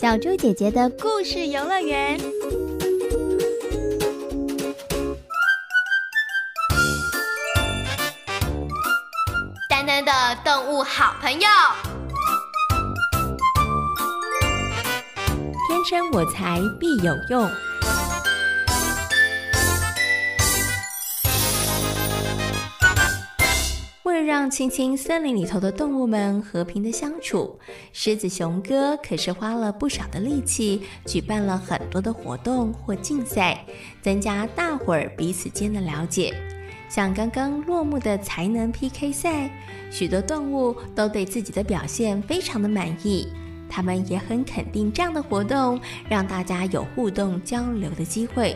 小猪姐姐的故事游乐园。丹丹的动物好朋友，天生我材必有用。让青青森林里头的动物们和平的相处，狮子熊哥可是花了不少的力气，举办了很多的活动或竞赛，增加大伙儿彼此间的了解。像刚刚落幕的才能 PK 赛，许多动物都对自己的表现非常的满意，他们也很肯定这样的活动让大家有互动交流的机会。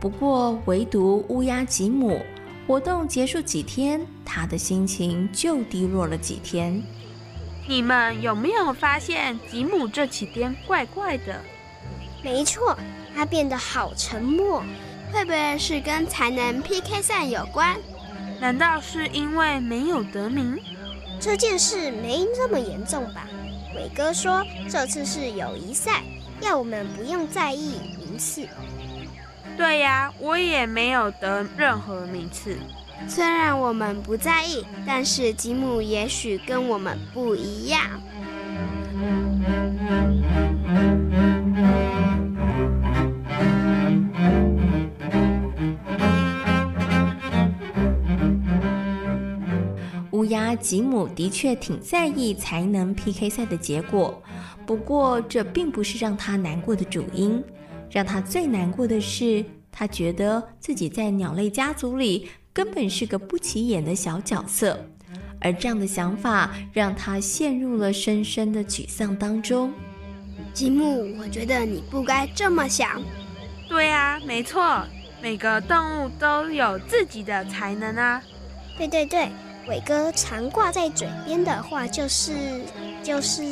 不过，唯独乌鸦吉姆。活动结束几天，他的心情就低落了几天。你们有没有发现吉姆这几天怪怪的？没错，他变得好沉默，会不会是跟才能 PK 赛有关？难道是因为没有得名？这件事没那么严重吧？伟哥说这次是友谊赛，要我们不用在意名次。对呀，我也没有得任何名次。虽然我们不在意，但是吉姆也许跟我们不一样。乌鸦吉姆的确挺在意才能 PK 赛的结果，不过这并不是让他难过的主因。让他最难过的是，他觉得自己在鸟类家族里根本是个不起眼的小角色，而这样的想法让他陷入了深深的沮丧当中。吉姆，我觉得你不该这么想。对啊，没错，每个动物都有自己的才能啊。对对对，伟哥常挂在嘴边的话就是，就是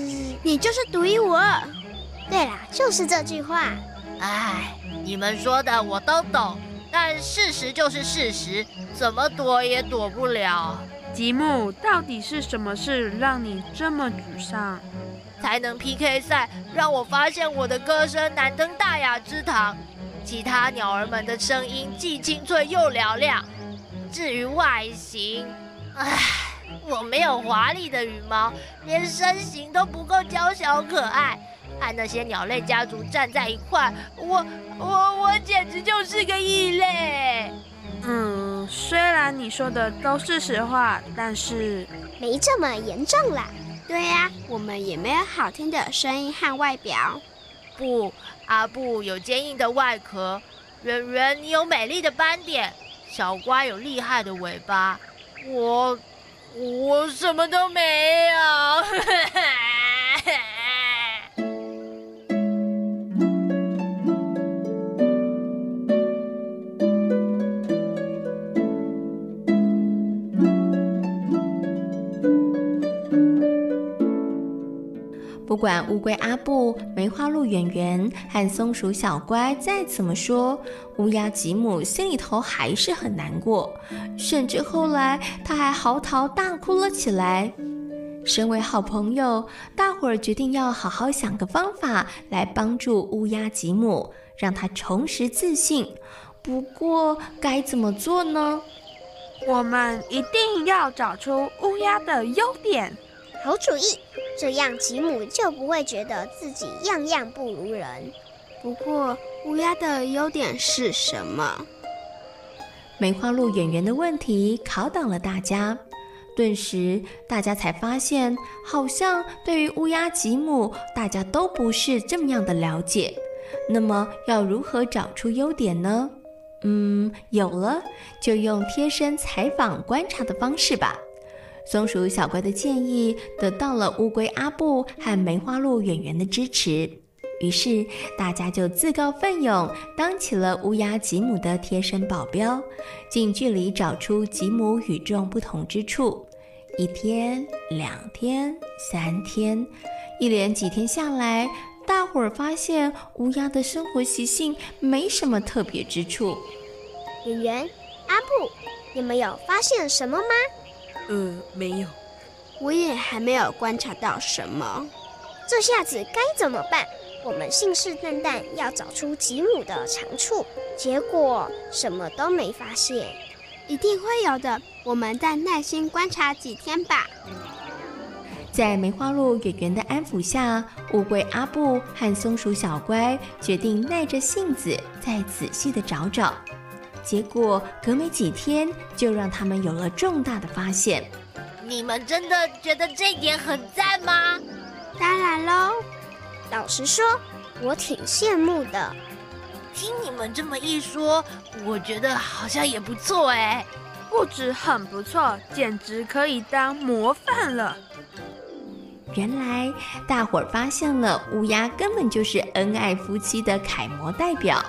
你就是独一无二。对啦，就是这句话。哎，你们说的我都懂，但事实就是事实，怎么躲也躲不了。吉姆，到底是什么事让你这么沮丧？才能 PK 赛让我发现我的歌声难登大雅之堂，其他鸟儿们的声音既清脆又嘹亮。至于外形，唉，我没有华丽的羽毛，连身形都不够娇小可爱。和那些鸟类家族站在一块，我我我简直就是个异类。嗯，虽然你说的都是实话，但是没这么严重啦。对呀，我们也没有好听的声音和外表。不，阿布有坚硬的外壳，圆圆你有美丽的斑点，小瓜有厉害的尾巴，我我什么都没有。不管乌龟阿布、梅花鹿圆圆和松鼠小乖再怎么说，乌鸦吉姆心里头还是很难过，甚至后来他还嚎啕大哭了起来。身为好朋友，大伙儿决定要好好想个方法来帮助乌鸦吉姆，让他重拾自信。不过该怎么做呢？我们一定要找出乌鸦的优点。好主意，这样吉姆就不会觉得自己样样不如人。不过，乌鸦的优点是什么？梅花鹿演员的问题考倒了大家，顿时大家才发现，好像对于乌鸦吉姆，大家都不是这么样的了解。那么，要如何找出优点呢？嗯，有了，就用贴身采访观察的方式吧。松鼠小乖的建议得到了乌龟阿布和梅花鹿圆圆的支持，于是大家就自告奋勇当起了乌鸦吉姆的贴身保镖，近距离找出吉姆与众不同之处。一天、两天、三天，一连几天下来，大伙儿发现乌鸦的生活习性没什么特别之处。圆圆、阿布，你们有发现什么吗？呃，没有，我也还没有观察到什么。这下子该怎么办？我们信誓旦旦要找出吉姆的长处，结果什么都没发现。一定会有的，我们再耐心观察几天吧。在梅花鹿圆圆的安抚下，乌龟阿布和松鼠小乖决定耐着性子再仔细的找找。结果隔没几天，就让他们有了重大的发现。你们真的觉得这点很赞吗？当然喽。老实说，我挺羡慕的。听你们这么一说，我觉得好像也不错哎。不止很不错，简直可以当模范了。原来大伙儿发现了乌鸦根本就是恩爱夫妻的楷模代表。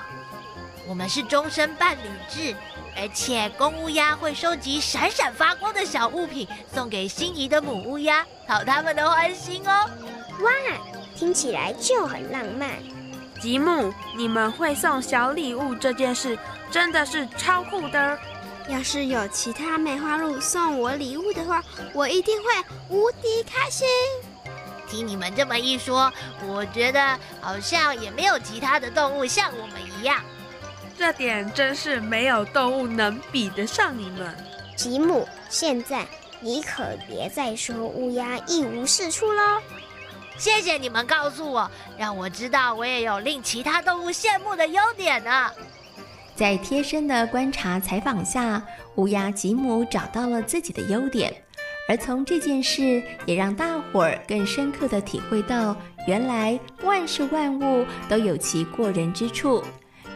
我们是终身伴侣制，而且公乌鸦会收集闪闪发光的小物品送给心仪的母乌鸦，讨他们的欢心哦。哇，听起来就很浪漫。吉姆，你们会送小礼物这件事真的是超酷的。要是有其他梅花鹿送我礼物的话，我一定会无敌开心。听你们这么一说，我觉得好像也没有其他的动物像我们一样。这点真是没有动物能比得上你们。吉姆，现在你可别再说乌鸦一无是处喽。谢谢你们告诉我，让我知道我也有令其他动物羡慕的优点呢。在贴身的观察采访下，乌鸦吉姆找到了自己的优点，而从这件事也让大伙儿更深刻的体会到，原来万事万物都有其过人之处。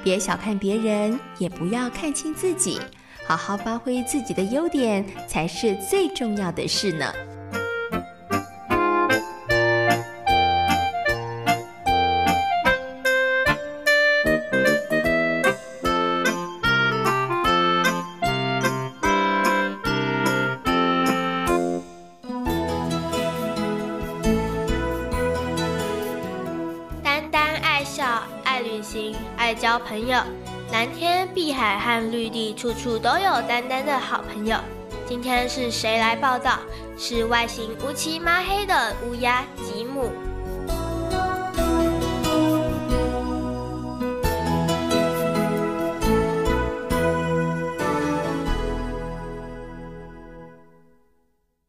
别小看别人，也不要看轻自己，好好发挥自己的优点才是最重要的事呢。爱交朋友，蓝天、碧海和绿地，处处都有丹丹的好朋友。今天是谁来报道？是外形乌漆抹黑的乌鸦吉姆。